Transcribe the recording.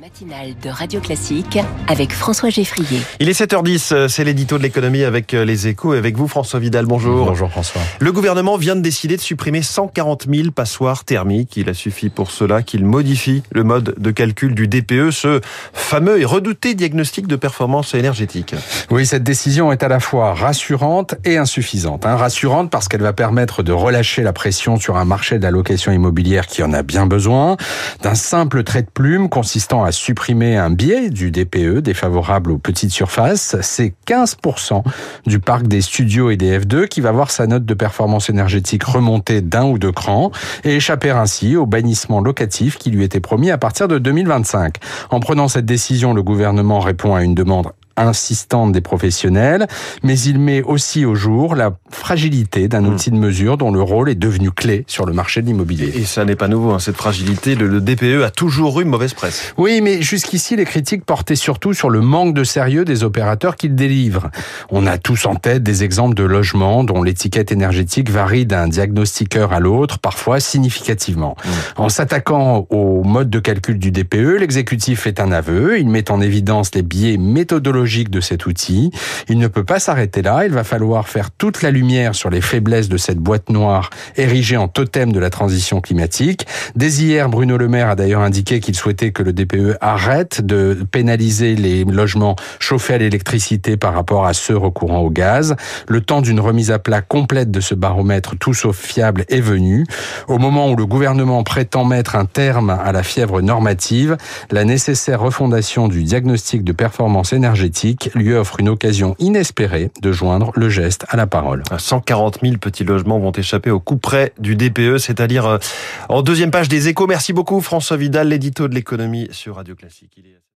matinale de Radio Classique avec François Geffrier. Il est 7h10, c'est l'édito de l'économie avec euh, les échos et avec vous François Vidal, bonjour. Bonjour François. Le gouvernement vient de décider de supprimer 140 000 passoires thermiques. Il a suffi pour cela qu'il modifie le mode de calcul du DPE, ce fameux et redouté diagnostic de performance énergétique. Oui, cette décision est à la fois rassurante et insuffisante. Hein. Rassurante parce qu'elle va permettre de relâcher la pression sur un marché d'allocation immobilière qui en a bien besoin, d'un simple trait de plume consistant à supprimer un biais du DPE défavorable aux petites surfaces. C'est 15% du parc des studios et des F2 qui va voir sa note de performance énergétique remonter d'un ou deux crans et échapper ainsi au bannissement locatif qui lui était promis à partir de 2025. En prenant cette décision, le gouvernement répond à une demande insistante des professionnels, mais il met aussi au jour la fragilité d'un hmm. outil de mesure dont le rôle est devenu clé sur le marché de l'immobilier. Et ça n'est pas nouveau, hein, cette fragilité. Le, DPE a toujours eu mauvaise presse. Oui, mais jusqu'ici, les critiques portaient surtout sur le manque de sérieux des opérateurs qu'il délivre. On a tous en tête des exemples de logements dont l'étiquette énergétique varie d'un diagnostiqueur à l'autre, parfois significativement. Hmm. En s'attaquant au mode de calcul du DPE, l'exécutif fait un aveu. Il met en évidence les biais méthodologiques de cet outil. Il ne peut pas s'arrêter là. Il va falloir faire toute la lumière sur les faiblesses de cette boîte noire érigée en totem de la transition climatique. Dès hier, Bruno Le Maire a d'ailleurs indiqué qu'il souhaitait que le DPE arrête de pénaliser les logements chauffés à l'électricité par rapport à ceux recourant au gaz. Le temps d'une remise à plat complète de ce baromètre tout sauf fiable est venu. Au moment où le gouvernement prétend mettre un terme à la fièvre normative, la nécessaire refondation du diagnostic de performance énergétique lui offre une occasion inespérée de joindre le geste à la parole. 140 000 petits logements vont échapper au coup près du DPE, c'est-à-dire euh, en deuxième page des échos. Merci beaucoup François Vidal, l'édito de l'économie sur Radio Classique.